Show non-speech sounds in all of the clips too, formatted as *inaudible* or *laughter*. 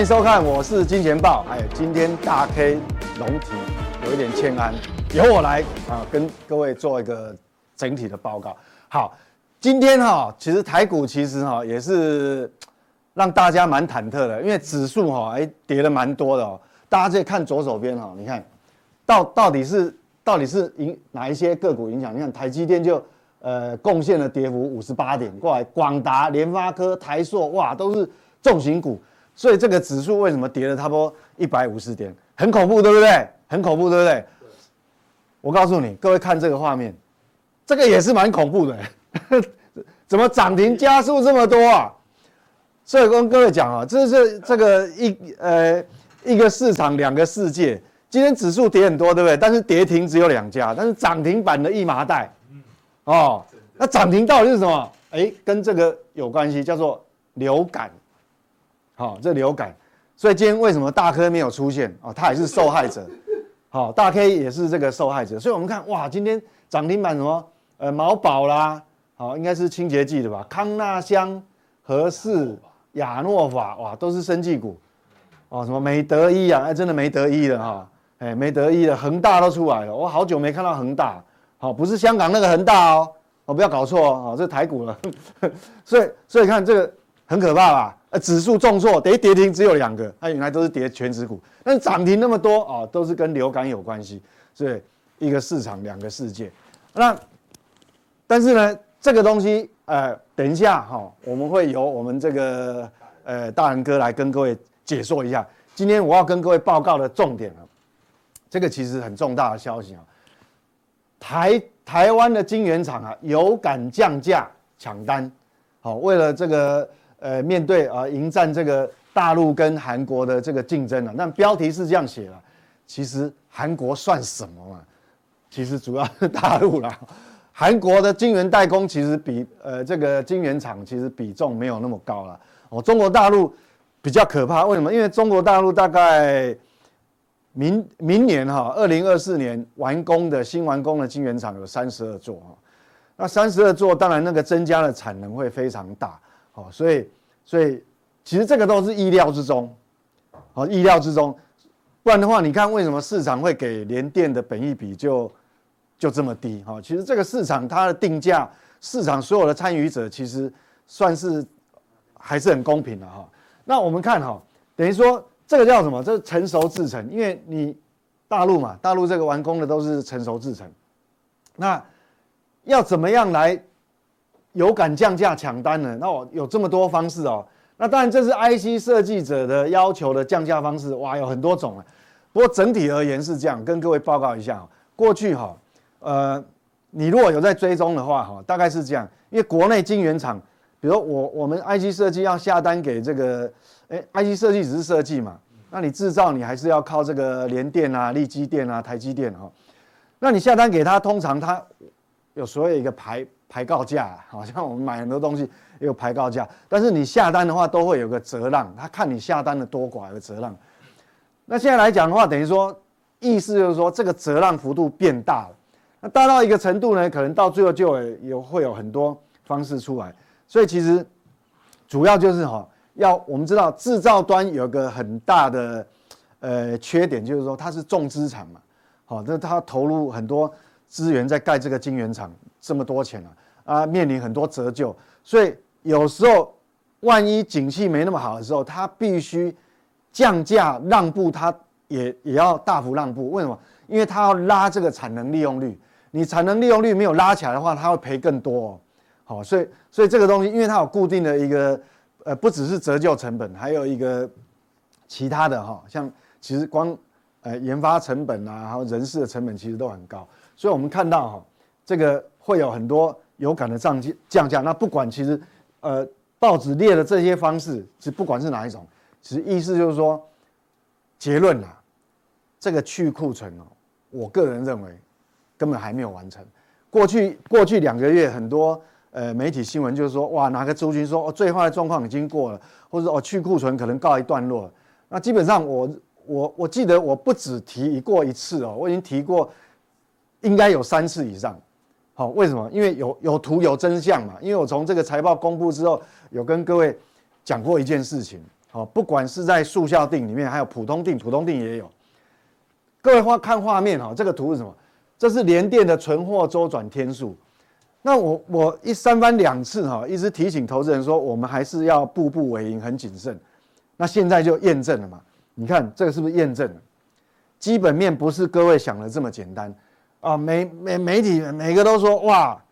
欢迎收看，我是金钱豹。哎，今天大 K 龙体有一点欠安，由我来啊，跟各位做一个整体的报告。好，今天哈，其实台股其实哈也是让大家蛮忐忑的，因为指数哈哎跌了蛮多的哦。大家可以看左手边哈，你看到到底是到底是影哪一些个股影响？你看台积电就呃贡献了跌幅五十八点过来，广达、联发科、台硕哇都是重型股。所以这个指数为什么跌了差不多一百五十点？很恐怖，对不对？很恐怖，对不对？我告诉你，各位看这个画面，这个也是蛮恐怖的。*laughs* 怎么涨停加速这么多啊？所以跟各位讲啊，这是这个一呃一个市场两个世界。今天指数跌很多，对不对？但是跌停只有两家，但是涨停板的一麻袋。哦，那涨停到底是什么？哎，跟这个有关系，叫做流感。好，这流感，所以今天为什么大 K 没有出现？哦，他也是受害者。好，大 K 也是这个受害者。所以我们看，哇，今天涨停板什么？呃，毛宝啦，好，应该是清洁剂的吧？康纳香、和氏、亚诺法，哇，都是生技股。哦，什么美德医啊？哎，真的没得医了哈。哎，没得医了，恒大都出来了。我好久没看到恒大。好，不是香港那个恒大哦。哦，不要搞错哦。这是台股了。*laughs* 所以，所以看这个很可怕吧？呃，指数重挫，跌跌停只有两个，它原来都是跌全指股，但是涨停那么多啊，都是跟流感有关系，所以一个市场两个世界。那但是呢，这个东西呃，等一下哈，我们会由我们这个呃大仁哥来跟各位解说一下。今天我要跟各位报告的重点啊，这个其实很重大的消息啊，台台湾的晶圆厂啊有感降价抢单，好，为了这个。呃，面对啊，迎战这个大陆跟韩国的这个竞争啊，那标题是这样写了，其实韩国算什么嘛？其实主要是大陆啦。韩国的晶圆代工其实比呃这个晶圆厂其实比重没有那么高了。哦，中国大陆比较可怕，为什么？因为中国大陆大概明明年哈，二零二四年完工的新完工的晶圆厂有三十二座哈，那三十二座当然那个增加的产能会非常大。好，所以，所以其实这个都是意料之中，好，意料之中，不然的话，你看为什么市场会给联电的本益比就就这么低？哈，其实这个市场它的定价，市场所有的参与者其实算是还是很公平的哈。那我们看哈，等于说这个叫什么？这是成熟制程，因为你大陆嘛，大陆这个完工的都是成熟制程，那要怎么样来？有敢降价抢单的？那我有这么多方式哦。那当然这是 IC 设计者的要求的降价方式，哇，有很多种啊。不过整体而言是这样，跟各位报告一下。过去哈，呃，你如果有在追踪的话哈，大概是这样。因为国内晶圆厂，比如我我们 IC 设计要下单给这个，哎，IC 设计只是设计嘛，那你制造你还是要靠这个联电啊、立积电啊、台积电哈。那你下单给他，通常他有所谓一个排。排告价，*laughs* 好像我们买很多东西也有排告价，但是你下单的话都会有个折让，他看你下单的多寡有个折让。那现在来讲的话，等于说意思就是说这个折让幅度变大了，那大到一个程度呢，可能到最后就有会有很多方式出来。所以其实主要就是哈，要我们知道制造端有个很大的呃缺点，就是说它是重资产嘛，好，那它投入很多资源在盖这个晶圆厂。这么多钱了啊，面临很多折旧，所以有时候万一景气没那么好的时候，它必须降价让步，它也也要大幅让步。为什么？因为它要拉这个产能利用率，你产能利用率没有拉起来的话，它会赔更多哦。好，所以所以这个东西，因为它有固定的一个呃，不只是折旧成本，还有一个其他的哈，像其实光呃研发成本啊，还有人事的成本其实都很高，所以我们看到哈这个。会有很多有感的降价降价，那不管其实，呃，报纸列的这些方式，其实不管是哪一种，其实意思就是说，结论啊，这个去库存哦，我个人认为根本还没有完成。过去过去两个月，很多呃媒体新闻，就是说哇，哪个族群说哦最坏的状况已经过了，或者哦去库存可能告一段落。那基本上我我我记得我不止提过一次哦，我已经提过应该有三次以上。好，为什么？因为有有图有真相嘛。因为我从这个财报公布之后，有跟各位讲过一件事情。好，不管是在速效定里面，还有普通定，普通定也有。各位画看画面哈，这个图是什么？这是联电的存货周转天数。那我我一三番两次哈，一直提醒投资人说，我们还是要步步为营，很谨慎。那现在就验证了嘛？你看这个是不是验证了？基本面不是各位想的这么简单。啊，媒媒媒体每个都说哇，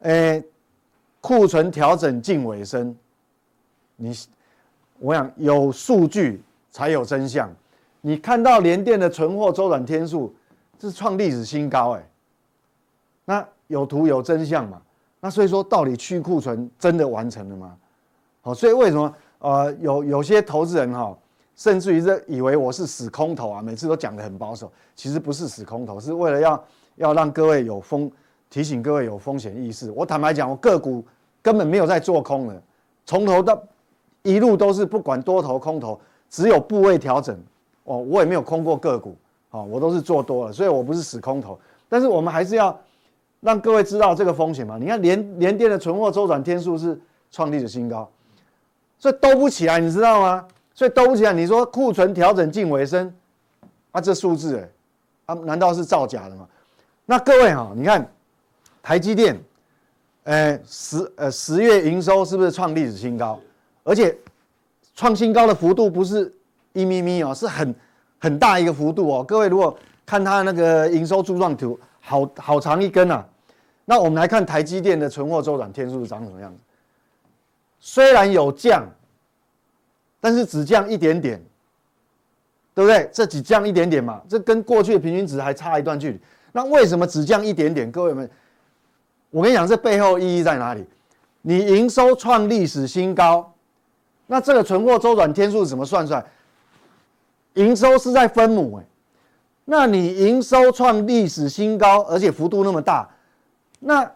诶，库存调整近尾声。你，我想有数据才有真相。你看到联电的存货周转天数，是创历史新高哎。那有图有真相嘛？那所以说，到底去库存真的完成了吗？好，所以为什么呃有有些投资人哈，甚至于这以为我是死空头啊，每次都讲得很保守。其实不是死空头，是为了要要让各位有风提醒各位有风险意识。我坦白讲，我个股根本没有在做空的，从头到一路都是不管多头空头，只有部位调整哦，我也没有空过个股，哦，我都是做多了，所以我不是死空头。但是我们还是要让各位知道这个风险嘛。你看连连电的存货周转天数是创历史新高，所以兜不起来，你知道吗？所以都不起来，你说库存调整近尾声，啊，这数字哎。啊，难道是造假的吗？那各位哈，你看台积电，呃十呃十月营收是不是创历史新高？而且创新高的幅度不是一咪咪哦，是很很大一个幅度哦。各位如果看它那个营收柱状图，好好长一根啊。那我们来看台积电的存货周转天数是长什么样子？虽然有降，但是只降一点点。对不对？这只降一点点嘛，这跟过去的平均值还差一段距离。那为什么只降一点点？各位们，我跟你讲，这背后意义在哪里？你营收创历史新高，那这个存货周转天数怎么算出来？营收是在分母哎，那你营收创历史新高，而且幅度那么大，那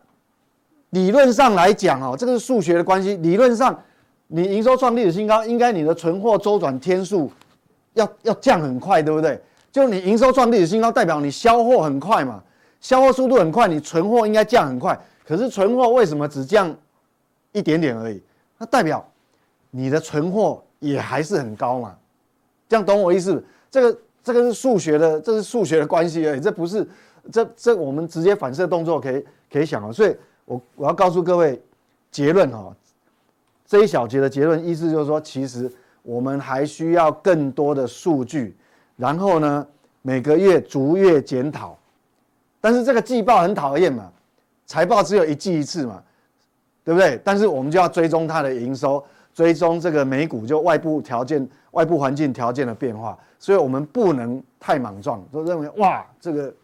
理论上来讲哦，这个是数学的关系。理论上，你营收创历史新高，应该你的存货周转天数。要要降很快，对不对？就你营收创历史新高，代表你销货很快嘛，销货速度很快，你存货应该降很快。可是存货为什么只降一点点而已？那代表你的存货也还是很高嘛？这样懂我意思？这个这个是数学的，这是数学的关系而已，这不是这这我们直接反射动作可以可以想啊。所以我我要告诉各位结论哈，这一小节的结论意思就是说，其实。我们还需要更多的数据，然后呢，每个月逐月检讨。但是这个季报很讨厌嘛，财报只有一季一次嘛，对不对？但是我们就要追踪它的营收，追踪这个美股就外部条件、外部环境条件的变化，所以我们不能太莽撞，都认为哇，这个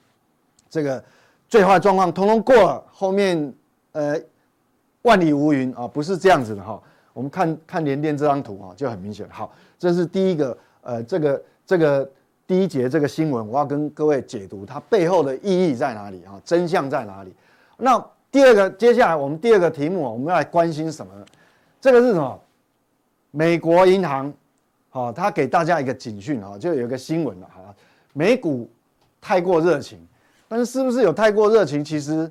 这个最坏状况通通过了，后面呃万里无云啊，不是这样子的哈。我们看看联电这张图啊，就很明显。好，这是第一个，呃，这个这个第一节这个新闻，我要跟各位解读它背后的意义在哪里啊？真相在哪里？那第二个，接下来我们第二个题目，我们要来关心什么呢？这个是什么？美国银行，好，它给大家一个警讯啊，就有一个新闻了，好，美股太过热情，但是是不是有太过热情？其实，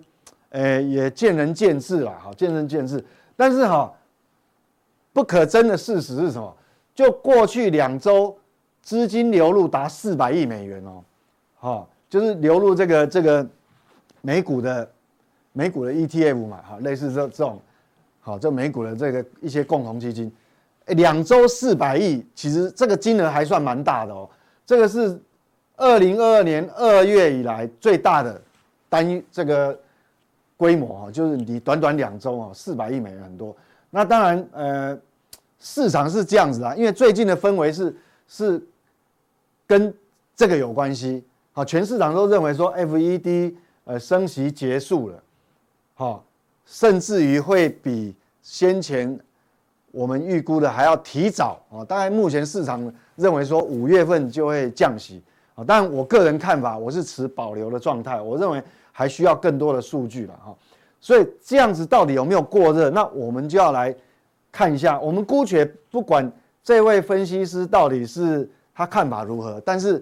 诶，也见仁见智了，好，见仁见智。但是哈。不可争的事实是什么？就过去两周资金流入达四百亿美元哦，好，就是流入这个这个美股的美股的 ETF 嘛，哈，类似这这种，好，这美股的这个一些共同基金，两周四百亿，其实这个金额还算蛮大的哦，这个是二零二二年二月以来最大的单一这个规模哈，就是你短短两周哦，四百亿美元很多。那当然，呃，市场是这样子啊，因为最近的氛围是是跟这个有关系，好，全市场都认为说 FED 呃升息结束了，好，甚至于会比先前我们预估的还要提早。啊，大概目前市场认为说五月份就会降息。啊，但我个人看法我是持保留的状态，我认为还需要更多的数据了哈，所以这样子到底有没有过热？那我们就要来看一下。我们姑且不管这位分析师到底是他看法如何，但是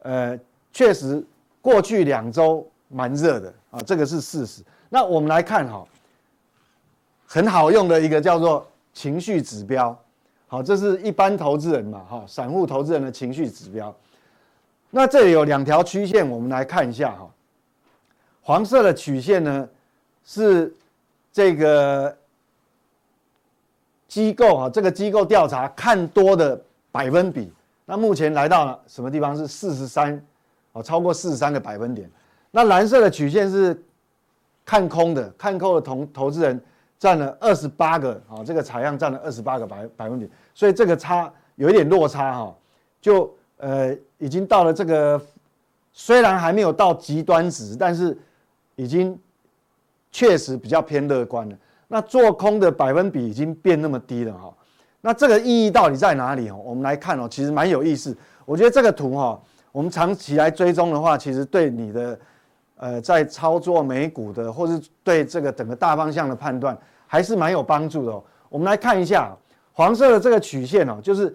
呃，确实过去两周蛮热的啊，这个是事实。那我们来看哈，很好用的一个叫做情绪指标。好，这是一般投资人嘛，哈，散户投资人的情绪指标。那这里有两条曲线，我们来看一下哈。黄色的曲线呢，是这个机构啊，这个机构调查看多的百分比。那目前来到了什么地方？是四十三，哦，超过四十三个百分点。那蓝色的曲线是看空的，看空的投投资人占了二十八个，啊，这个采样占了二十八个百百分点。所以这个差有一点落差哈，就呃已经到了这个，虽然还没有到极端值，但是已经确实比较偏乐观了。那做空的百分比已经变那么低了哈，那这个意义到底在哪里哦？我们来看哦，其实蛮有意思。我觉得这个图哈，我们长期来追踪的话，其实对你的呃在操作美股的，或是对这个整个大方向的判断，还是蛮有帮助的哦。我们来看一下。黄色的这个曲线哦，就是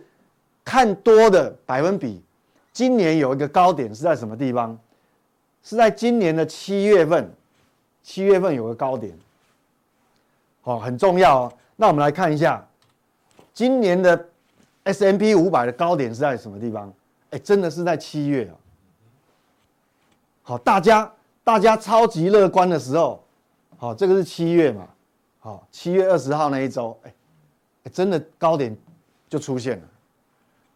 看多的百分比。今年有一个高点是在什么地方？是在今年的七月份。七月份有个高点，哦，很重要哦。那我们来看一下，今年的 S M P 五百的高点是在什么地方？哎，真的是在七月啊。好，大家大家超级乐观的时候，好，这个是七月嘛？好，七月二十号那一周，哎。真的高点就出现了，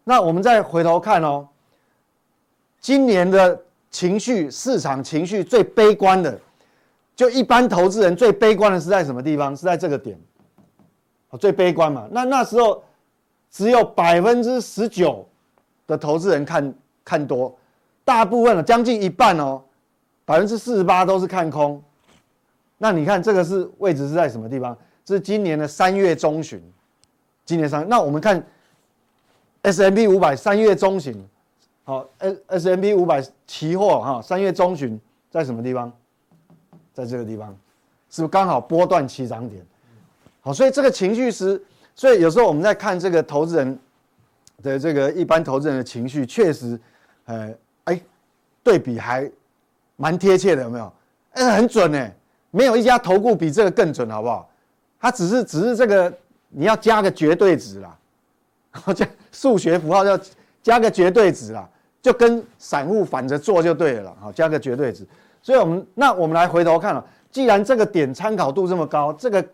那我们再回头看哦，今年的情绪市场情绪最悲观的，就一般投资人最悲观的是在什么地方？是在这个点，最悲观嘛。那那时候只有百分之十九的投资人看看多，大部分了将近一半哦，百分之四十八都是看空。那你看这个是位置是在什么地方？这是今年的三月中旬。今年三，那我们看 S M P 五百三月中旬，好，S S&P 五百期货哈，三月中旬在什么地方？在这个地方，是不是刚好波段起涨点？好，所以这个情绪是，所以有时候我们在看这个投资人的这个一般投资人的情绪，确实，呃，哎，对比还蛮贴切的，有没有？哎，很准呢，没有一家投顾比这个更准，好不好？它只是只是这个。你要加个绝对值啦，好 *laughs* 加数学符号要加个绝对值啦，就跟散户反着做就对了。好，加个绝对值。所以，我们那我们来回头看了，既然这个点参考度这么高，这个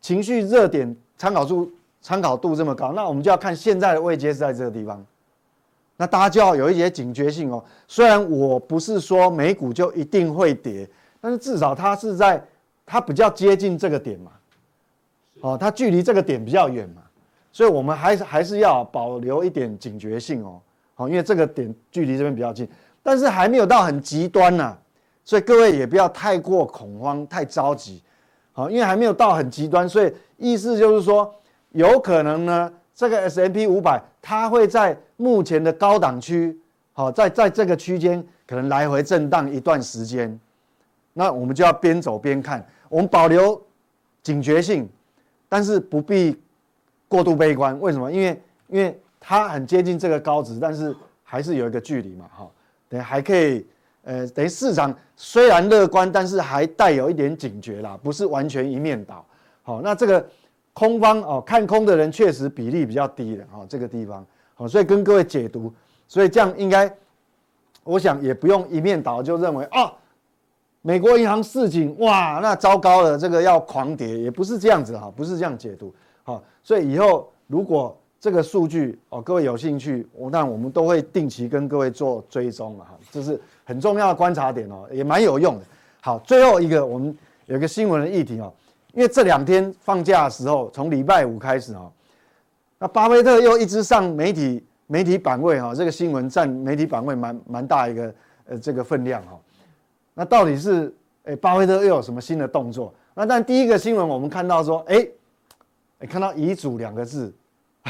情绪热点参考度参考度这么高，那我们就要看现在的位阶是在这个地方。那大家就要有一些警觉性哦。虽然我不是说美股就一定会跌，但是至少它是在它比较接近这个点嘛。哦，它距离这个点比较远嘛，所以我们还是还是要保留一点警觉性哦。好，因为这个点距离这边比较近，但是还没有到很极端呐，所以各位也不要太过恐慌、太着急。好，因为还没有到很极端，所以意思就是说，有可能呢，这个 S&P 五百它会在目前的高档区，好，在在这个区间可能来回震荡一段时间，那我们就要边走边看，我们保留警觉性。但是不必过度悲观，为什么？因为因为它很接近这个高值，但是还是有一个距离嘛，哈，等还可以，呃，等于市场虽然乐观，但是还带有一点警觉啦，不是完全一面倒。好，那这个空方哦，看空的人确实比例比较低的，哈，这个地方，好，所以跟各位解读，所以这样应该，我想也不用一面倒就认为啊。美国银行市井，哇，那糟糕了，这个要狂跌，也不是这样子哈，不是这样解读，好，所以以后如果这个数据哦，各位有兴趣，我那我们都会定期跟各位做追踪了哈，这是很重要的观察点哦，也蛮有用的。好，最后一个我们有个新闻的议题哦，因为这两天放假的时候，从礼拜五开始哦，那巴菲特又一直上媒体媒体版位哈，这个新闻占媒体版位蛮蛮大一个呃这个分量哈。那到底是诶，巴菲特又有什么新的动作？那但第一个新闻我们看到说，诶，看到遗嘱两个字，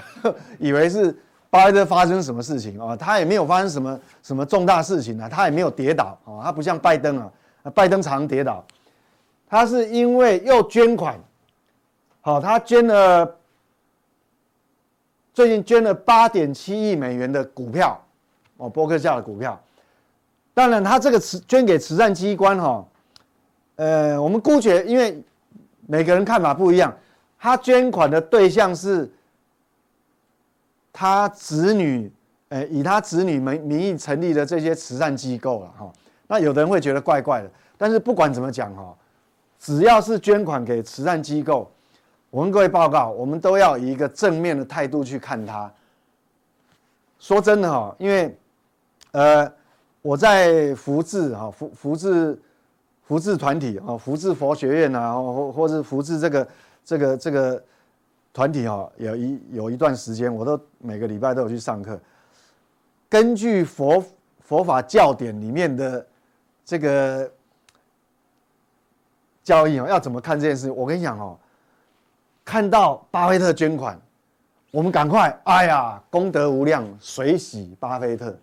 *laughs* 以为是巴菲特发生什么事情啊？他也没有发生什么什么重大事情啊，他也没有跌倒啊，他不像拜登啊，拜登常跌倒。他是因为又捐款，好，他捐了最近捐了八点七亿美元的股票，哦，波克夏的股票。当然，他这个慈捐给慈善机关哈，呃，我们姑且因为每个人看法不一样，他捐款的对象是他子女，呃，以他子女名名义成立的这些慈善机构了哈。那有的人会觉得怪怪的，但是不管怎么讲哈。只要是捐款给慈善机构，我跟各位报告，我们都要以一个正面的态度去看它。说真的哈，因为，呃，我在福智哈福福智福智团体啊，福智佛学院啊，或或是福智这个这个这个团体哈，有一有一段时间，我都每个礼拜都有去上课。根据佛佛法教典里面的这个。交易哦，要怎么看这件事？我跟你讲哦，看到巴菲特捐款，我们赶快，哎呀，功德无量，随喜巴菲特。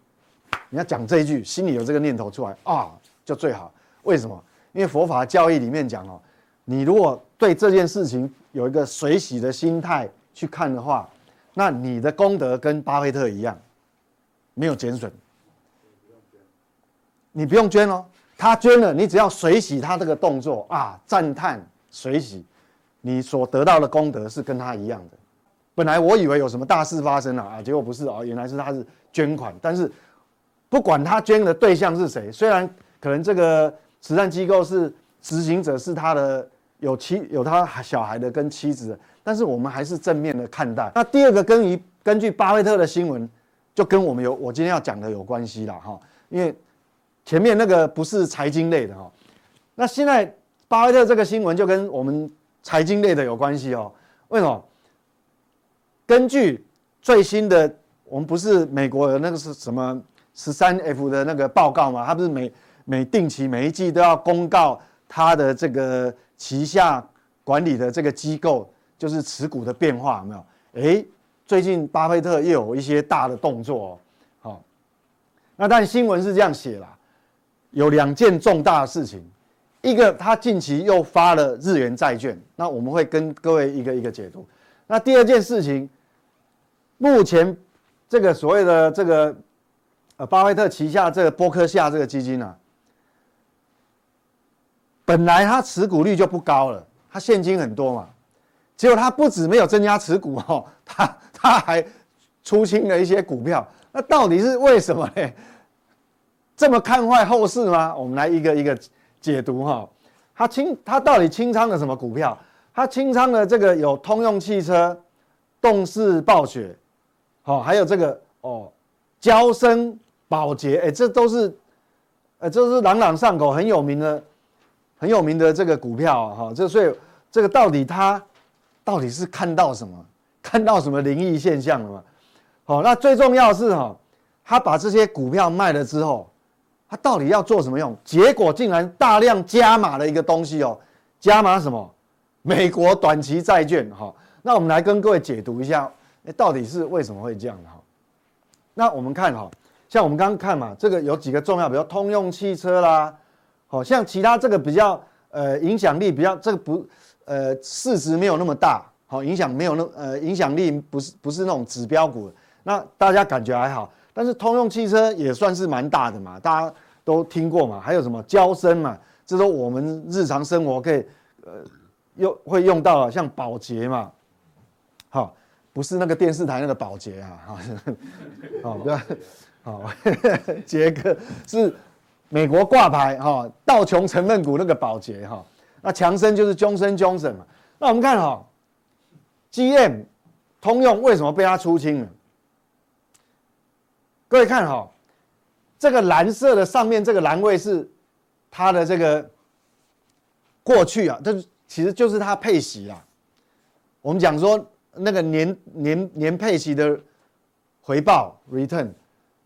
你要讲这一句，心里有这个念头出来啊，就最好。为什么？因为佛法教义里面讲哦，你如果对这件事情有一个随喜的心态去看的话，那你的功德跟巴菲特一样，没有减损。你不用捐哦。他捐了，你只要随喜他这个动作啊，赞叹随喜，你所得到的功德是跟他一样的。本来我以为有什么大事发生了啊，结果不是哦，原来是他是捐款。但是不管他捐的对象是谁，虽然可能这个慈善机构是执行者是他的有妻有他小孩的跟妻子的，但是我们还是正面的看待。那第二个根据根据巴菲特的新闻，就跟我们有我今天要讲的有关系了哈，因为。前面那个不是财经类的哈，那现在巴菲特这个新闻就跟我们财经类的有关系哦。为什么？根据最新的，我们不是美国的那个是什么十三 F 的那个报告嘛？他不是每每定期每一季都要公告他的这个旗下管理的这个机构就是持股的变化有没有？诶，最近巴菲特又有一些大的动作哦。好，那但新闻是这样写啦。有两件重大的事情，一个他近期又发了日元债券，那我们会跟各位一个一个解读。那第二件事情，目前这个所谓的这个呃巴菲特旗下这个波克夏这个基金啊，本来他持股率就不高了，他现金很多嘛，结果他不止没有增加持股哦，*laughs* 他他还出清了一些股票，那到底是为什么呢？这么看坏后市吗？我们来一个一个解读哈。他清他到底清仓了什么股票？他清仓了这个有通用汽车、动视暴雪，好，还有这个哦，娇生保洁，哎，这都是，呃，这是朗朗上口、很有名的、很有名的这个股票哈。这所以这个到底他到底是看到什么？*laughs* 看到什么灵异现象了吗？好，那最重要的是哈，他把这些股票卖了之后。他到底要做什么用？结果竟然大量加码了一个东西哦，加码什么？美国短期债券哈。那我们来跟各位解读一下，诶，到底是为什么会这样的哈？那我们看哈，像我们刚刚看嘛，这个有几个重要，比如通用汽车啦，好像其他这个比较呃影响力比较这个不呃市值没有那么大，好影响没有那呃影响力不是不是那种指标股，那大家感觉还好。但是通用汽车也算是蛮大的嘛，大家都听过嘛，还有什么娇生嘛，这都我们日常生活可以呃用会用到，像保洁嘛，好，不是那个电视台那个保洁啊，*laughs* 好，不要，好，*laughs* 杰哥是美国挂牌哈，道琼成分股那个宝洁哈，那强生就是 Johnson Johnson 嘛，那我们看哈，GM 通用为什么被他出清了？各位看哈，这个蓝色的上面这个栏位是它的这个过去啊，这其实就是它配息啊。我们讲说那个年年年配息的回报 return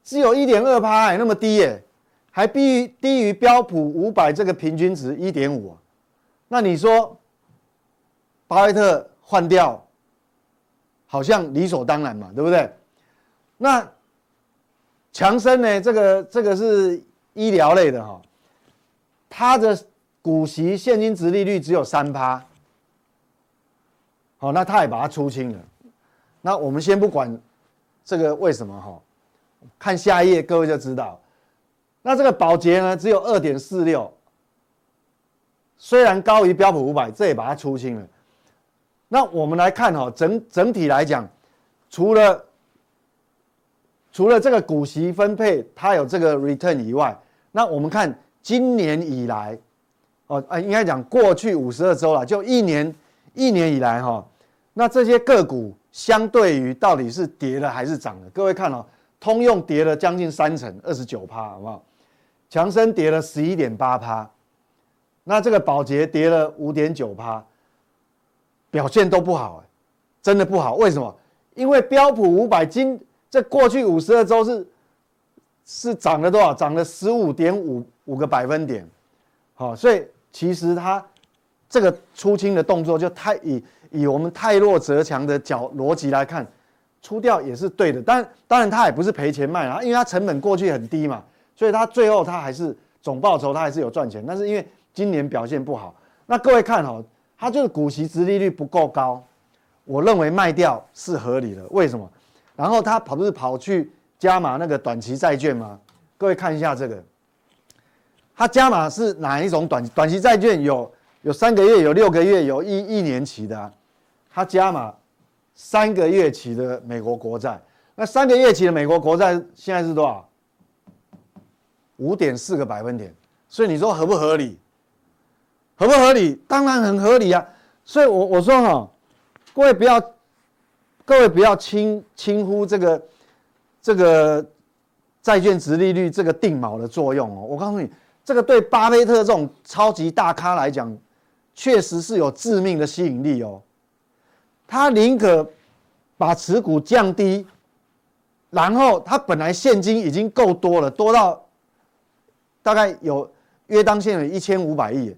只有一点二趴，那么低耶，还低于低于标普五百这个平均值一点五。那你说巴菲特换掉，好像理所当然嘛，对不对？那强生呢？这个这个是医疗类的哈，它的股息现金殖利率只有三趴，好，那他也把它出清了。那我们先不管这个为什么哈，看下一页各位就知道。那这个宝洁呢，只有二点四六，虽然高于标普五百，这也把它出清了。那我们来看哈，整整体来讲，除了除了这个股息分配它有这个 return 以外，那我们看今年以来，哦，啊，应该讲过去五十二周了，就一年一年以来哈，那这些个股相对于到底是跌了还是涨了？各位看哦，通用跌了将近三成，二十九趴，好不好？强生跌了十一点八趴，那这个宝洁跌了五点九趴，表现都不好，真的不好。为什么？因为标普五百今这过去五十二周是是涨了多少？涨了十五点五五个百分点，好，所以其实它这个出清的动作就太以以我们太弱则强的角逻辑来看，出掉也是对的。但当然它也不是赔钱卖啊，因为它成本过去很低嘛。所以它最后它还是总报酬，它还是有赚钱，但是因为今年表现不好，那各位看哈，它就是股息殖利率不够高，我认为卖掉是合理的。为什么？然后它跑不是跑去加码那个短期债券吗？各位看一下这个，它加码是哪一种短短期债券？有有三个月，有六个月，有一一年期的啊，它加码三个月期的美国国债。那三个月期的美国国债现在是多少？五点四个百分点，所以你说合不合理？合不合理？当然很合理啊！所以我，我说哈，各位不要，各位不要轻轻忽这个这个债券殖利率这个定锚的作用哦。我告诉你，这个对巴菲特这种超级大咖来讲，确实是有致命的吸引力哦。他宁可把持股降低，然后他本来现金已经够多了，多到。大概有约当现有一千五百亿，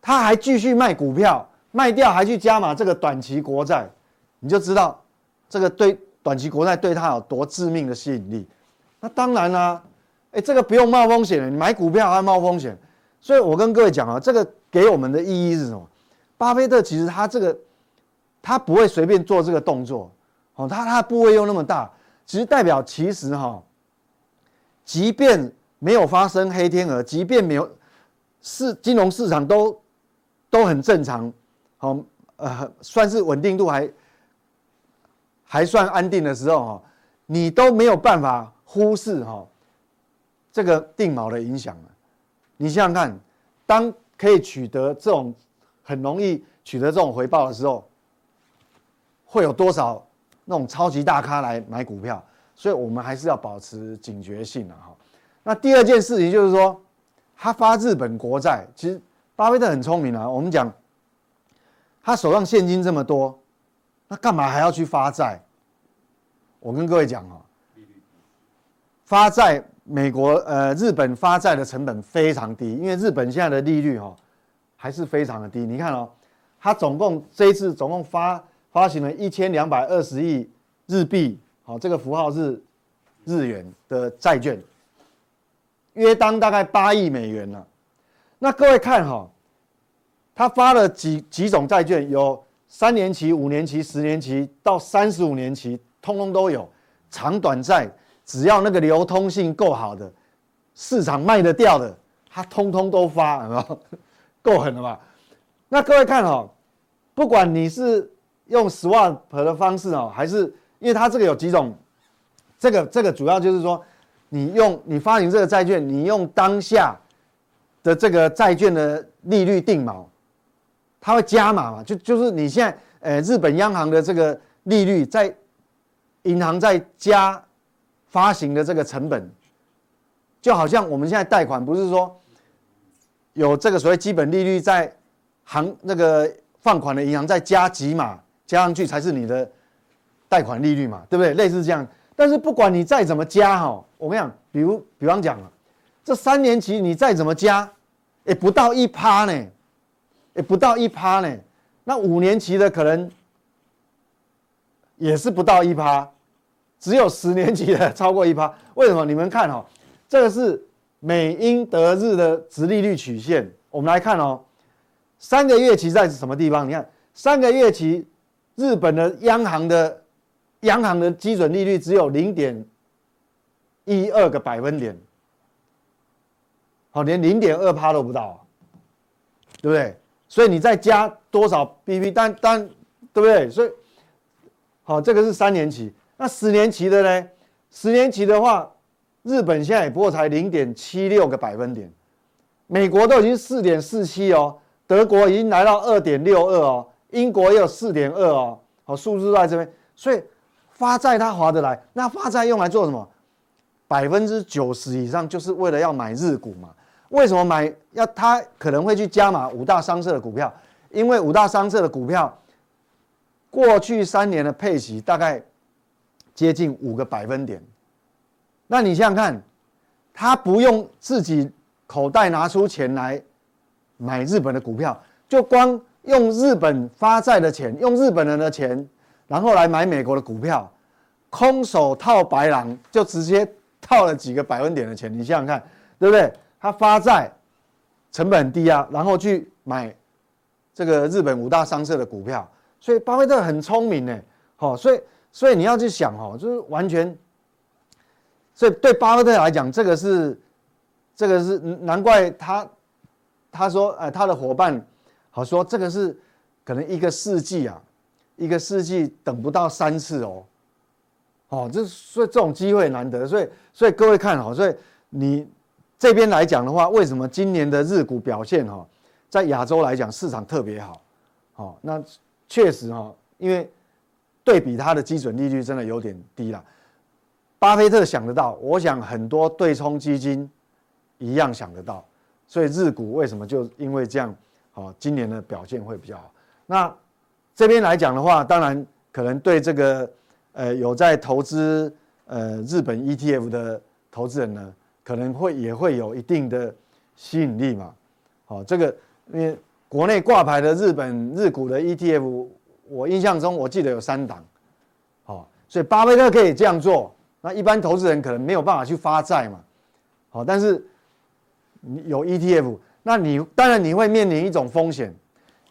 他还继续卖股票，卖掉还去加码这个短期国债，你就知道这个对短期国债对他有多致命的吸引力。那当然啦、啊，哎，这个不用冒风险的，你买股票还冒风险。所以我跟各位讲啊，这个给我们的意义是什么？巴菲特其实他这个他不会随便做这个动作，哦，他他的部位又那么大，其实代表其实哈，即便。没有发生黑天鹅，即便没有市金融市场都都很正常，好呃算是稳定度还还算安定的时候哈，你都没有办法忽视哈这个定锚的影响。你想想看，当可以取得这种很容易取得这种回报的时候，会有多少那种超级大咖来买股票？所以我们还是要保持警觉性啊哈。那第二件事情就是说，他发日本国债，其实巴菲特很聪明啊。我们讲，他手上现金这么多，那干嘛还要去发债？我跟各位讲啊，发债，美国呃日本发债的成本非常低，因为日本现在的利率哈还是非常的低。你看哦，他总共这一次总共发发行了一千两百二十亿日币，好，这个符号是日元的债券。约当大概八亿美元了，那各位看哈，他发了几几种债券，有三年期、五年期、十年期到三十五年期，通通都有。长短债，只要那个流通性够好的，市场卖得掉的，他通通都发，*laughs* 够狠了吧？那各位看哈，不管你是用 swap 的方式哦，还是因为它这个有几种，这个这个主要就是说。你用你发行这个债券，你用当下的这个债券的利率定锚，它会加码嘛？就就是你现在，呃，日本央行的这个利率在银行在加发行的这个成本，就好像我们现在贷款不是说有这个所谓基本利率在行那个放款的银行再加几码加上去才是你的贷款利率嘛？对不对？类似这样。但是不管你再怎么加哈，我跟你讲，比如比方讲了，这三年期你再怎么加，也不到一趴呢，也不到一趴呢。那五年期的可能也是不到一趴，只有十年期的超过一趴。为什么？你们看哈，这个是美英德日的殖利率曲线，我们来看哦，三个月期在什么地方？你看三个月期，日本的央行的央行的基准利率只有零点一二个百分点，好，连零点二趴都不到，对不对？所以你再加多少 BP，但但对不对？所以好，这个是三年期，那十年期的呢？十年期的话，日本现在也不过才零点七六个百分点。美国都已经四点四七哦，德国已经来到二点六二哦，英国也有四点二哦，好，数字都在这边，所以发债它划得来，那发债用来做什么？百分之九十以上就是为了要买日股嘛？为什么买？要他可能会去加码五大商社的股票，因为五大商社的股票过去三年的配息大概接近五个百分点，那你想想看，他不用自己。口袋拿出钱来买日本的股票，就光用日本发债的钱，用日本人的钱，然后来买美国的股票，空手套白狼，就直接套了几个百分点的钱。你想想看，对不对？他发债成本很低啊，然后去买这个日本五大商社的股票，所以巴菲特很聪明呢。好，所以所以你要去想哦，就是完全，所以对巴菲特来讲，这个是。这个是难怪他，他说，呃，他的伙伴好说，这个是可能一个世纪啊，一个世纪等不到三次哦，哦，这所以这种机会难得，所以所以各位看好，所以你这边来讲的话，为什么今年的日股表现哈，在亚洲来讲市场特别好，好，那确实哈，因为对比它的基准利率真的有点低了，巴菲特想得到，我想很多对冲基金。一样想得到，所以日股为什么就因为这样，好，今年的表现会比较好。那这边来讲的话，当然可能对这个呃有在投资呃日本 ETF 的投资人呢，可能会也会有一定的吸引力嘛。好，这个因为国内挂牌的日本日股的 ETF，我印象中我记得有三档，好，所以巴菲特可以这样做，那一般投资人可能没有办法去发债嘛。好，但是。你有 ETF，那你当然你会面临一种风险，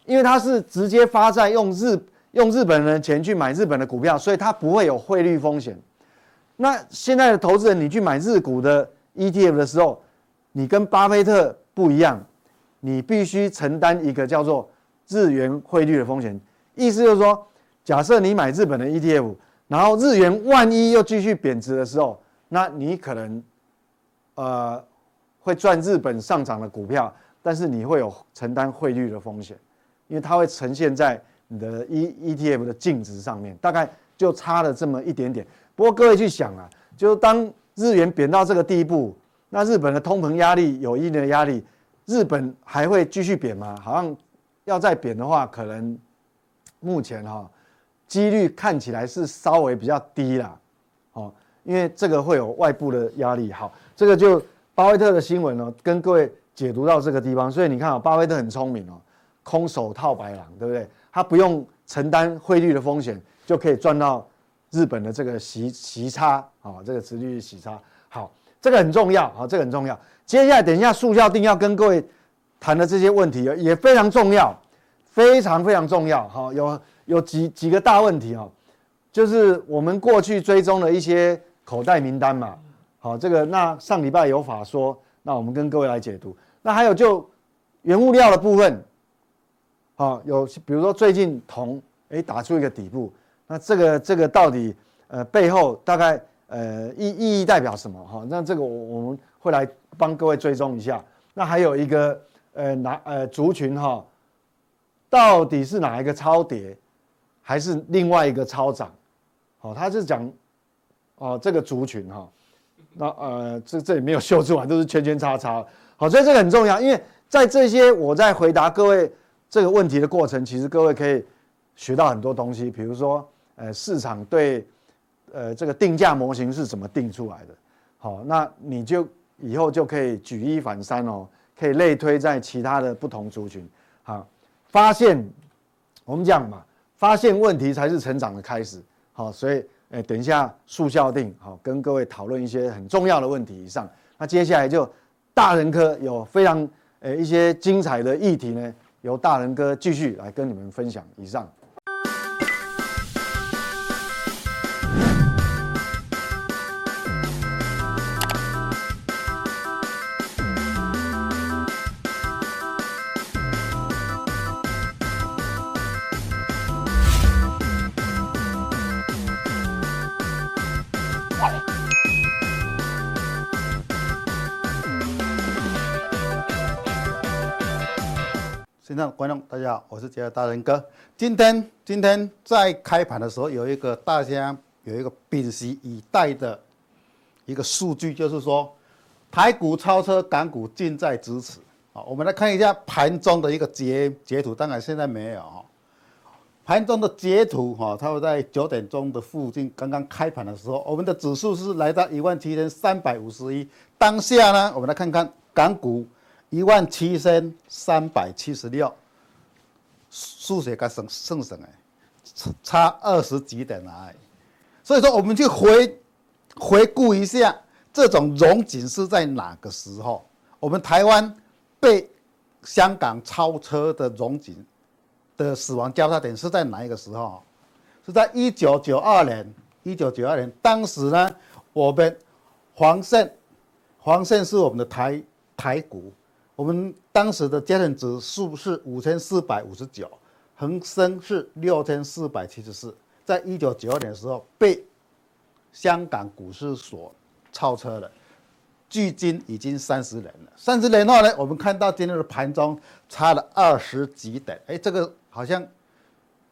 因为它是直接发债，用日用日本人的钱去买日本的股票，所以它不会有汇率风险。那现在的投资人，你去买日股的 ETF 的时候，你跟巴菲特不一样，你必须承担一个叫做日元汇率的风险。意思就是说，假设你买日本的 ETF，然后日元万一又继续贬值的时候，那你可能，呃。会赚日本上涨的股票，但是你会有承担汇率的风险，因为它会呈现在你的 E ETF 的净值上面，大概就差了这么一点点。不过各位去想啊，就是当日元贬到这个地步，那日本的通膨压力有一定的压力，日本还会继续贬吗？好像要再贬的话，可能目前哈几率看起来是稍微比较低啦，哦，因为这个会有外部的压力。好，这个就。巴菲特的新闻呢，跟各位解读到这个地方，所以你看啊，巴菲特很聪明哦，空手套白狼，对不对？他不用承担汇率的风险，就可以赚到日本的这个息息差啊，这个殖利率息差。好，这个很重要，好，这个很重要。接下来等一下速效定要跟各位谈的这些问题也非常重要，非常非常重要。好，有有几几个大问题啊，就是我们过去追踪的一些口袋名单嘛。好，这个那上礼拜有法说，那我们跟各位来解读。那还有就原物料的部分，好，有比如说最近铜诶打出一个底部，那这个这个到底呃背后大概呃意意义代表什么哈？那这个我我们会来帮各位追踪一下。那还有一个呃哪呃族群哈，到底是哪一个超跌，还是另外一个超涨？好，他是讲哦这个族群哈。那呃，这这里没有秀出来，都是圈圈叉叉。好，所以这个很重要，因为在这些我在回答各位这个问题的过程，其实各位可以学到很多东西。比如说，呃，市场对呃这个定价模型是怎么定出来的？好，那你就以后就可以举一反三哦，可以类推在其他的不同族群。好，发现我们讲嘛，发现问题才是成长的开始。好，所以。哎，等一下速效定好，跟各位讨论一些很重要的问题。以上，那接下来就大人科有非常诶一些精彩的议题呢，由大仁哥继续来跟你们分享。以上。观众大家好，我是杰大仁哥。今天今天在开盘的时候，有一个大家有一个屏息以待的一个数据，就是说台股超车港股，近在咫尺。好，我们来看一下盘中的一个截截图，当然现在没有哈。盘中的截图哈，它会在九点钟的附近，刚刚开盘的时候，我们的指数是来到一万七千三百五十一。当下呢，我们来看看港股。一万七千三百七十六，数学该省省省哎，差二十几点而已。所以说，我们就回回顾一下这种荣景是在哪个时候？我们台湾被香港超车的荣景的死亡交叉点是在哪一个时候？是在一九九二年。一九九二年，当时呢，我们黄胜，黄胜是我们的台台股。我们当时的加权指数是五千四百五十九，恒生是六千四百七十四，在一九九二年的时候被香港股市所超车了，距今已经三十年了。三十年后呢，我们看到今天的盘中差了二十几点，哎，这个好像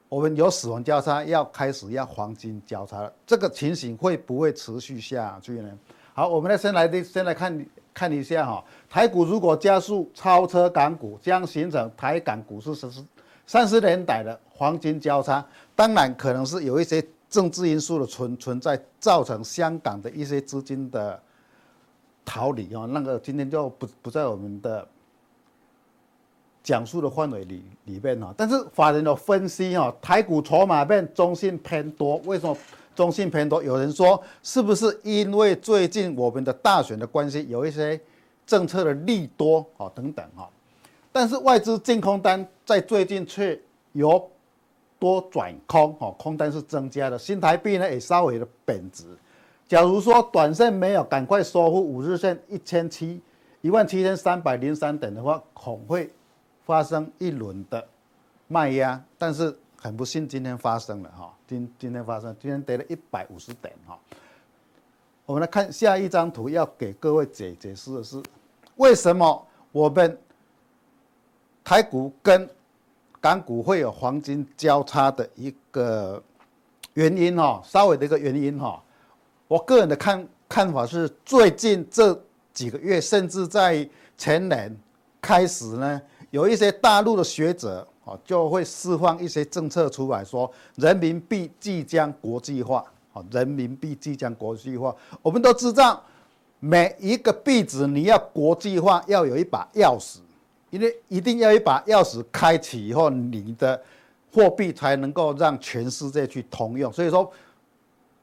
我们有死亡交叉，要开始要黄金交叉了。这个情形会不会持续下去呢？好，我们来先来先来看。看一下哈，台股如果加速超车港股，将形成台港股市实施三十年代的黄金交叉。当然，可能是有一些政治因素的存存在，造成香港的一些资金的逃离啊。那个今天就不不在我们的讲述的范围里里面哈。但是法人的分析哈，台股筹码面中性偏多，为什么？中性偏多，有人说是不是因为最近我们的大选的关系，有一些政策的利多啊等等哈，但是外资净空单在最近却由多转空哈，空单是增加的，新台币呢也稍微的贬值。假如说短线没有赶快收复五日线一千七一万七千三百零三点的话，恐会发生一轮的卖压，但是。很不幸，今天发生了哈，今今天发生，今天跌了一百五十点哈。我们来看下一张图，要给各位解解释的是，为什么我们台股跟港股会有黄金交叉的一个原因哈，稍微的一个原因哈。我个人的看看法是，最近这几个月，甚至在前年开始呢，有一些大陆的学者。就会释放一些政策出来说，人民币即将国际化。啊，人民币即将国际化。我们都知道，每一个币值你要国际化，要有一把钥匙，因为一定要一把钥匙开启以后，你的货币才能够让全世界去通用。所以说，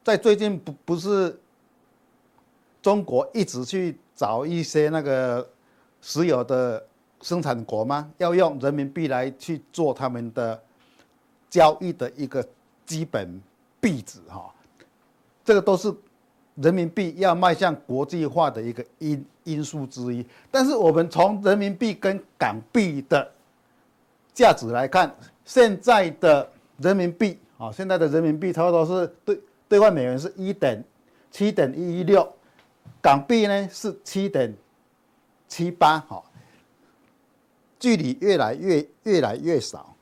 在最近不不是中国一直去找一些那个石油的。生产国吗？要用人民币来去做他们的交易的一个基本币值哈，这个都是人民币要迈向国际化的一个因因素之一。但是我们从人民币跟港币的价值来看，现在的人民币啊，现在的人民币差不多是兑兑换美元是一点七点一一六，港币呢是七点七八哈。距离越来越越来越少，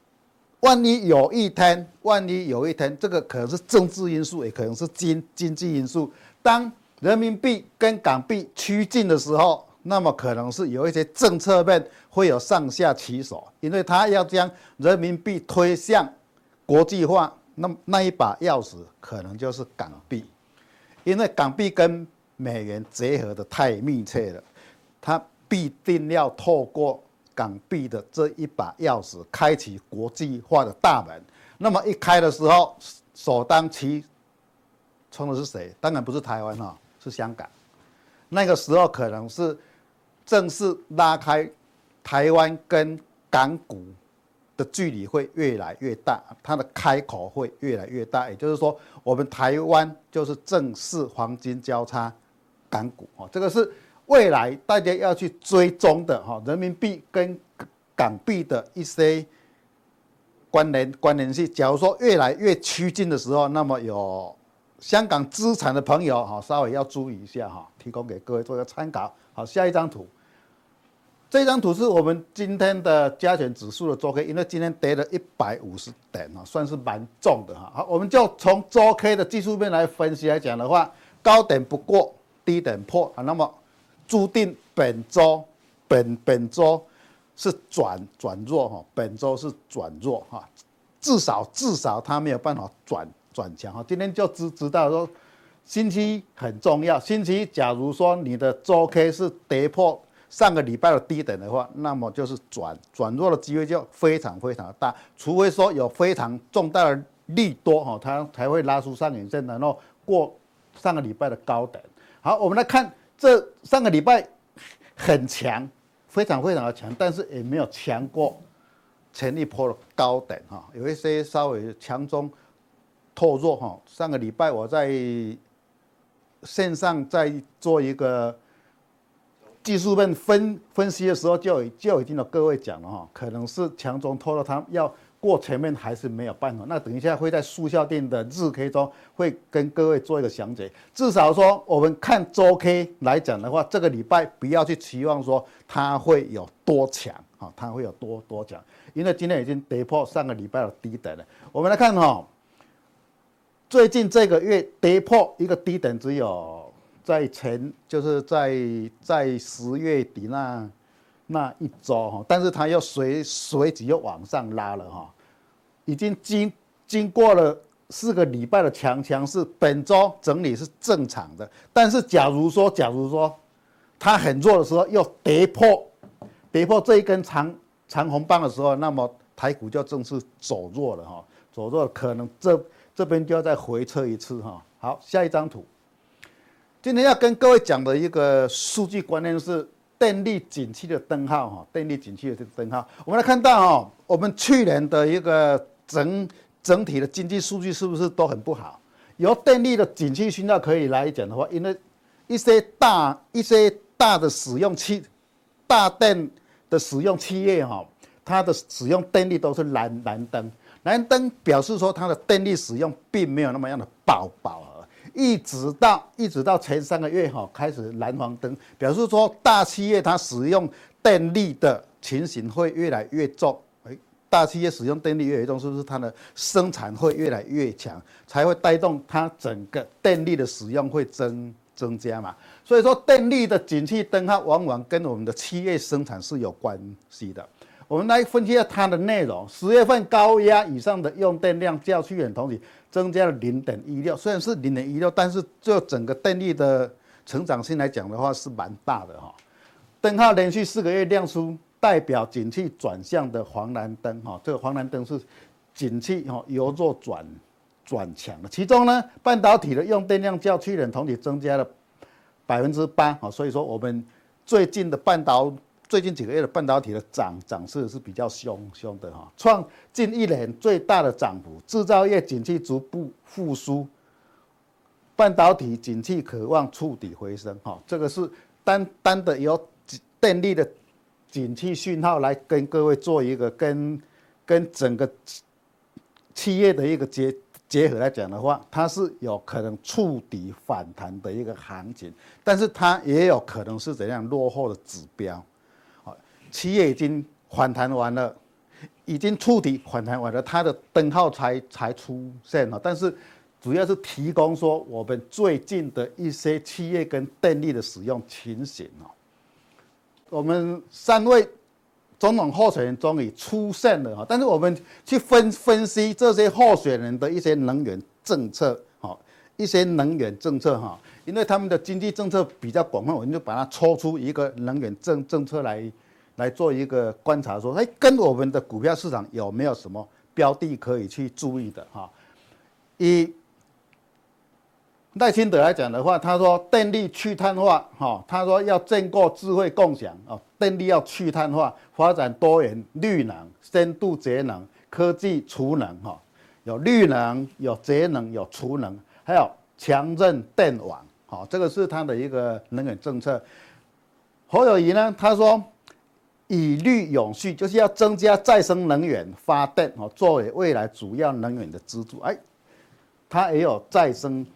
万一有一天，万一有一天，这个可能是政治因素，也可能是经经济因素。当人民币跟港币趋近的时候，那么可能是有一些政策面会有上下其手，因为他要将人民币推向国际化，那那一把钥匙可能就是港币，因为港币跟美元结合的太密切了，它必定要透过。港币的这一把钥匙，开启国际化的大门。那么一开的时候，首当其冲的是谁？当然不是台湾哈，是香港。那个时候可能是正式拉开台湾跟港股的距离会越来越大，它的开口会越来越大。也就是说，我们台湾就是正式黄金交叉港股哦，这个是未来大家要去追踪的哈，人民币跟港币的一些关联关联性。假如说越来越趋近的时候，那么有香港资产的朋友哈，稍微要注意一下哈，提供给各位做一个参考。好，下一张图。这张图是我们今天的加权指数的周 K，因为今天跌了一百五十点啊，算是蛮重的哈。好，我们就从周 K 的技术面来分析来讲的话，高点不过，低点破啊，那么注定本周本本周是转转弱哈，本周是转弱哈，至少至少它没有办法转转强哈。今天就知知道说，星期一很重要，星期一假如说你的周 K 是跌破。上个礼拜的低点的话，那么就是转转弱的机会就非常非常大，除非说有非常重大的利多哈，它才会拉出上影线，然后过上个礼拜的高点。好，我们来看这上个礼拜很强，非常非常的强，但是也没有强过前一波的高点哈，有一些稍微强中透弱哈。上个礼拜我在线上在做一个。技术面分分析的时候就就已经有各位讲了哈，可能是强中透弱，他要过前面还是没有办法。那等一下会在速效定的日 K 中会跟各位做一个详解。至少说我们看周 K 来讲的话，这个礼拜不要去期望说它会有多强啊，它会有多多强，因为今天已经跌破上个礼拜的低点了。我们来看哈，最近这个月跌破一个低点只有。在前就是在在十月底那那一周哈，但是它又随随即又往上拉了哈，已经经经过了四个礼拜的强强势，本周整理是正常的。但是假如说假如说它很弱的时候又跌破跌破这一根长长红棒的时候，那么台股就正式走弱了哈，走弱可能这这边就要再回撤一次哈。好，下一张图。今天要跟各位讲的一个数据观念是电力景气的灯号哈，电力景气的这个灯号，我们来看到哈，我们去年的一个整整体的经济数据是不是都很不好？由电力的景气讯号可以来讲的话，因为一些大一些大的使用器大电的使用企业哈，它的使用电力都是蓝蓝灯，蓝灯表示说它的电力使用并没有那么样的爆爆。一直到一直到前三个月哈，开始蓝黄灯，表示说大企业它使用电力的情形会越来越重。大企业使用电力越来越重，是不是它的生产会越来越强，才会带动它整个电力的使用会增增加嘛？所以说电力的景气灯号往往跟我们的企业生产是有关系的。我们来分析一下它的内容。十月份高压以上的用电量较去年同期增加了零点一六，虽然是零点一六，但是就整个电力的成长性来讲的话是蛮大的哈。灯号连续四个月亮出代表景气转向的黄蓝灯哈，这个黄蓝灯是景气哈由弱转转强的。其中呢，半导体的用电量较去年同期增加了百分之八哈，所以说我们最近的半导最近几个月的半导体的涨涨势是比较凶凶的哈，创近一年最大的涨幅。制造业景气逐步复苏，半导体景气可望触底回升哈。这个是单单的由电力的景气讯号来跟各位做一个跟跟整个企业的一个结结合来讲的话，它是有可能触底反弹的一个行情，但是它也有可能是怎样落后的指标。企业已经反弹完了，已经触底反弹完了，它的灯号才才出现了。但是主要是提供说我们最近的一些企业跟电力的使用情形哦。我们三位总统候选人终于出现了哈，但是我们去分分析这些候选人的一些能源政策哈，一些能源政策哈，因为他们的经济政策比较广泛，我们就把它抽出一个能源政政策来。来做一个观察，说，哎，跟我们的股票市场有没有什么标的可以去注意的哈？一赖清德来讲的话，他说电力去碳化，哈，他说要建构智慧共享，哦，电力要去碳化，发展多元绿能、深度节能、科技储能，哈，有绿能、有节能、有储能，还有强韧电网，好，这个是他的一个能源政策。侯友谊呢，他说以绿永续，就是要增加再生能源发电，哦，作为未来主要能源的支柱，哎，他也有再生。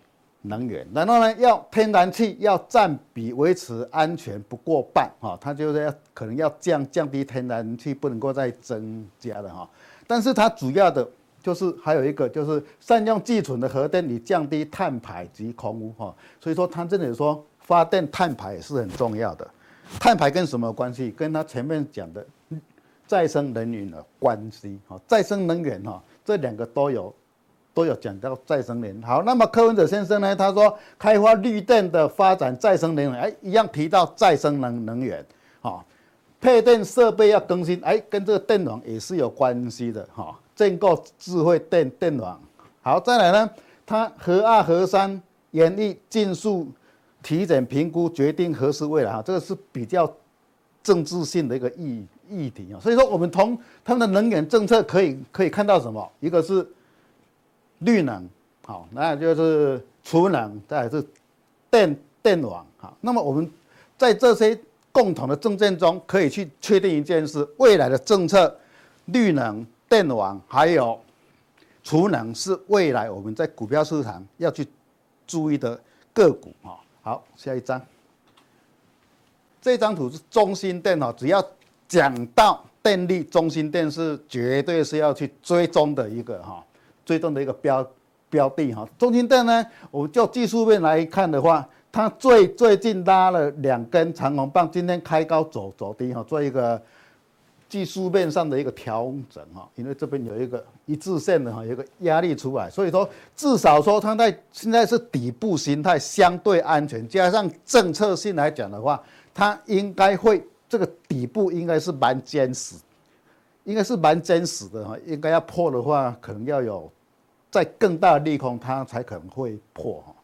能源，然后呢，要天然气要占比维持安全不过半，哈，它就是要可能要降降低天然气不能够再增加了哈。但是它主要的就是还有一个就是善用既存的核电以降低碳排及空污哈。所以说它这里说发电碳排也是很重要的。碳排跟什么关系？跟它前面讲的再生能源的关系哈。再生能源哈，这两个都有。都有讲到再生能源。好，那么柯文哲先生呢？他说开发绿电的发展再生能源，哎，一样提到再生能能源，哈，配电设备要更新，哎，跟这个电网也是有关系的，哈，建构智慧电电网。好，再来呢，他核二核三研议尽速体检评估，决定何时未来，哈，这个是比较政治性的一个议议题啊。所以说，我们从他们的能源政策可以可以看到什么？一个是。绿能，好，那就是储能，再来是电电网，好。那么我们在这些共同的政见中，可以去确定一件事：未来的政策，绿能、电网还有储能，是未来我们在股票市场要去注意的个股，哈。好，下一张，这张图是中心电，哈，只要讲到电力，中心电是绝对是要去追踪的一个，哈。追踪的一个标标的哈，中兴电呢，我们就技术面来看的话，它最最近拉了两根长红棒，今天开高走走低哈，做一个技术面上的一个调整哈，因为这边有一个一致线的哈，有一个压力出来，所以说至少说它在现在是底部形态相对安全，加上政策性来讲的话，它应该会这个底部应该是蛮坚实，应该是蛮真实的哈，应该要破的话，可能要有。在更大的利空，它才可能会破哈。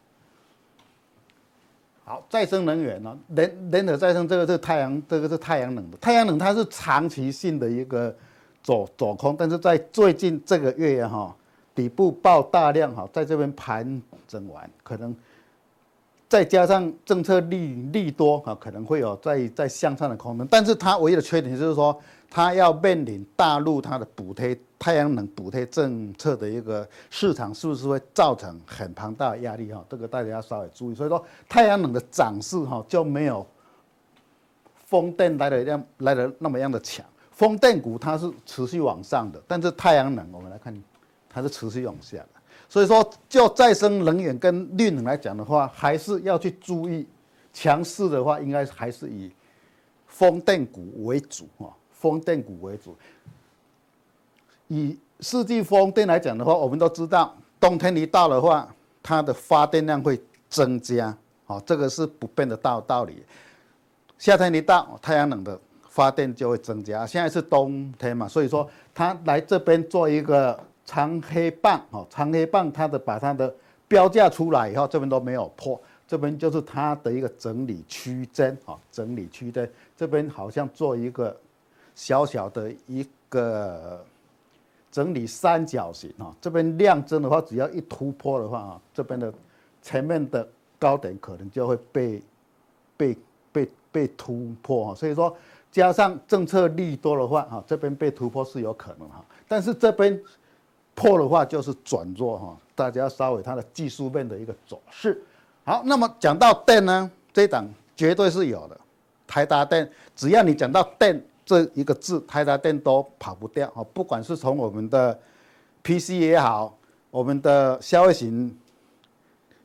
好，再生能源呢？人人的再生这个是太阳，这个是太阳能的。太阳能它是长期性的一个走走空，但是在最近这个月哈，底部爆大量哈，在这边盘整完，可能再加上政策利利多哈，可能会有再再向上的空间。但是它唯一的缺点就是说，它要面临大陆它的补贴。太阳能补贴政策的一个市场是不是会造成很庞大的压力哈？这个大家要稍微注意。所以说，太阳能的涨势哈就没有风电来的样来的那么样的强。风电股它是持续往上的，但是太阳能我们来看，它是持续往下的。所以说，就再生能源跟绿能来讲的话，还是要去注意。强势的话，应该还是以风电股为主啊，风电股为主。以四季风电来讲的话，我们都知道，冬天一到的话，它的发电量会增加，哦，这个是不变的道道理。夏天一到，太阳能的发电就会增加。现在是冬天嘛，所以说它来这边做一个长黑棒，哦，长黑棒，它的把它的标价出来以后，这边都没有破，这边就是它的一个整理区间，哦，整理区间，这边好像做一个小小的一个。整理三角形啊，这边量增的话，只要一突破的话啊，这边的前面的高点可能就会被被被被突破啊，所以说加上政策利多的话啊，这边被突破是有可能哈，但是这边破的话就是转弱哈，大家稍微它的技术面的一个走势。好，那么讲到电呢，这档绝对是有的，台达电，只要你讲到电。这一个字，台达电都跑不掉啊！不管是从我们的 PC 也好，我们的消费型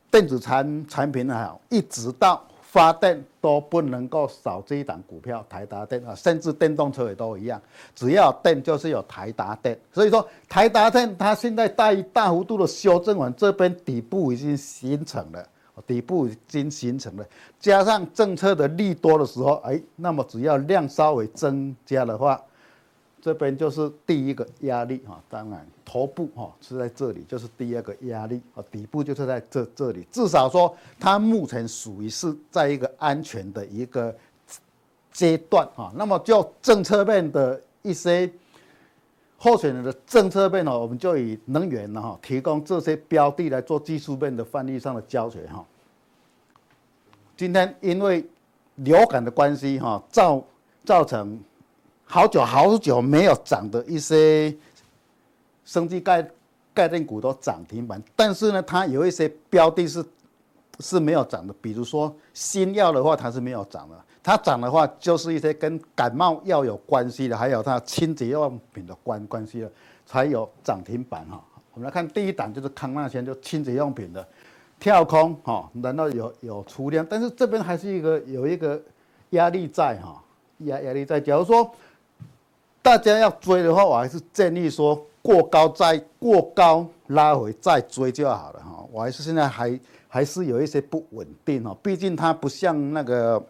电子产产品也好，一直到发电都不能够少这一档股票，台达电啊，甚至电动车也都一样，只要电就是有台达电。所以说，台达电它现在大大幅度的修正完，这边底部已经形成了。底部已经形成了，加上政策的利多的时候，哎，那么只要量稍微增加的话，这边就是第一个压力哈，当然头部哈是在这里，就是第二个压力啊，底部就是在这这里。至少说，它目前属于是在一个安全的一个阶段啊。那么就政策面的一些候选人的政策面呢，我们就以能源哈提供这些标的来做技术面的范例上的教学哈。今天因为流感的关系哈，造造成。好久好久没有涨的一些生技概概念股都涨停板，但是呢，它有一些标的是是没有涨的，比如说新药的话，它是没有涨的。它涨的话，就是一些跟感冒药有关系的，还有它清洁用品的关关系的，才有涨停板哈。我们来看第一档，就是康那先，就清洁用品的跳空哈，难道有有出量？但是这边还是一个有一个压力在哈，压压力在。假如说大家要追的话，我还是建议说过高再过高拉回再追就好了哈。我还是现在还还是有一些不稳定哈，毕竟它不像那个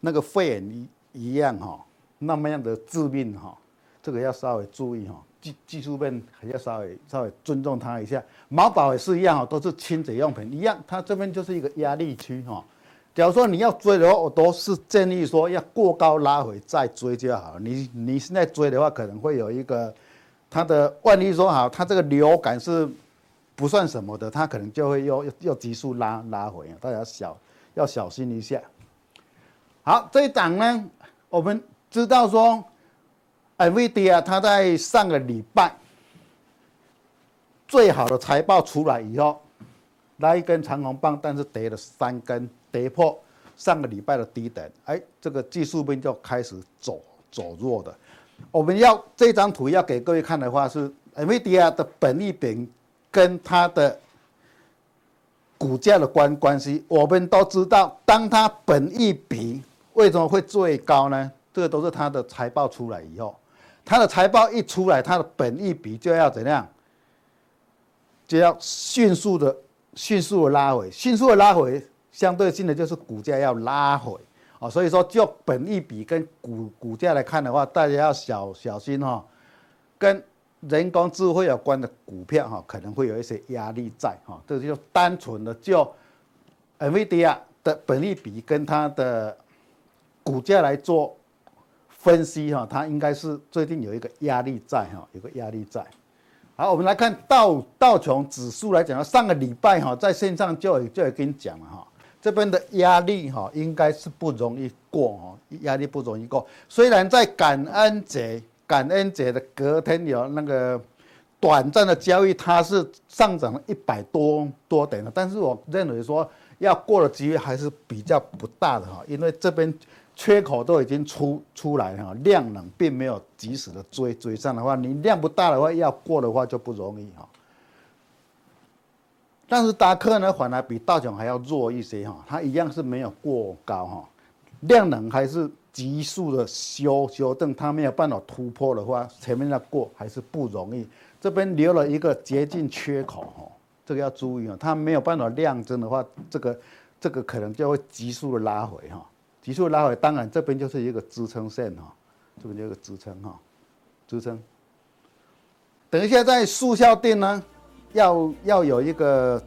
那个肺炎一一样哈，那么样的致命哈，这个要稍微注意哈，技技术面还要稍微稍微尊重它一下。毛宝也是一样哈，都是清洁用品一样，它这边就是一个压力区哈。假如说你要追的话，我都是建议说要过高拉回再追就好了。你你现在追的话，可能会有一个它的万一说好，它这个流感是不算什么的，它可能就会又又急速拉拉回，大家小要小心一下。好，这一档呢，我们知道说，NVIDIA 它在上个礼拜最好的财报出来以后，拉一根长红棒，但是跌了三根。跌破上个礼拜的低点，哎，这个技术面就开始走走弱的。我们要这张图要给各位看的话是，NVIDIA 的本益比跟它的股价的关关系。我们都知道，当它本益比为什么会最高呢？这个都是它的财报出来以后，它的财报一出来，它的本益比就要怎样？就要迅速的、迅速的拉回，迅速的拉回。相对性的就是股价要拉回，啊，所以说就本益比跟股股价来看的话，大家要小小心哈，跟人工智慧有关的股票哈，可能会有一些压力在哈，这就单纯的就 NVIDIA 的本益比跟它的股价来做分析哈，它应该是最近有一个压力在哈，有个压力在。好，我们来看道道琼指数来讲，上个礼拜哈在线上就就有跟你讲了哈。这边的压力哈，应该是不容易过哈，压力不容易过。虽然在感恩节感恩节的隔天有那个短暂的交易，它是上涨了一百多多点的，但是我认为说要过的机会还是比较不大的哈，因为这边缺口都已经出出来哈，量能并没有及时的追追上的话，你量不大的话，要过的话就不容易哈。但是达克呢，反而比道琼还要弱一些哈，它一样是没有过高哈，量能还是急速的修修正，它没有办法突破的话，前面要过还是不容易。这边留了一个接近缺口哈，这个要注意啊，它没有办法量增的话，这个这个可能就会急速的拉回哈，急速拉回，当然这边就是一个支撑线哈，这边就一个支撑哈，支撑。等一下在速效定呢。要要有一个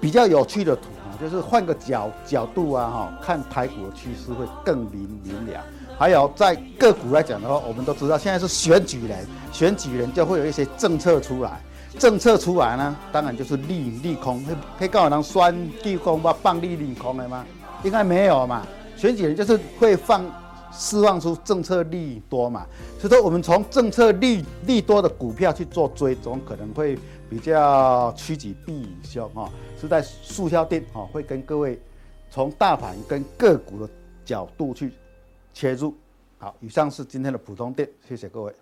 比较有趣的图啊，就是换个角角度啊，哈，看台股的趋势会更明明了。还有在个股来讲的话，我们都知道现在是选举人，选举人就会有一些政策出来，政策出来呢，当然就是利利空，可以告诉人酸利空吧，放利利空的吗？应该没有嘛，选举人就是会放。释放出政策利多嘛，所以说我们从政策利利多的股票去做追踪，可能会比较趋吉避凶哈。是在速效店哈，会跟各位从大盘跟个股的角度去切入。好，以上是今天的普通店，谢谢各位。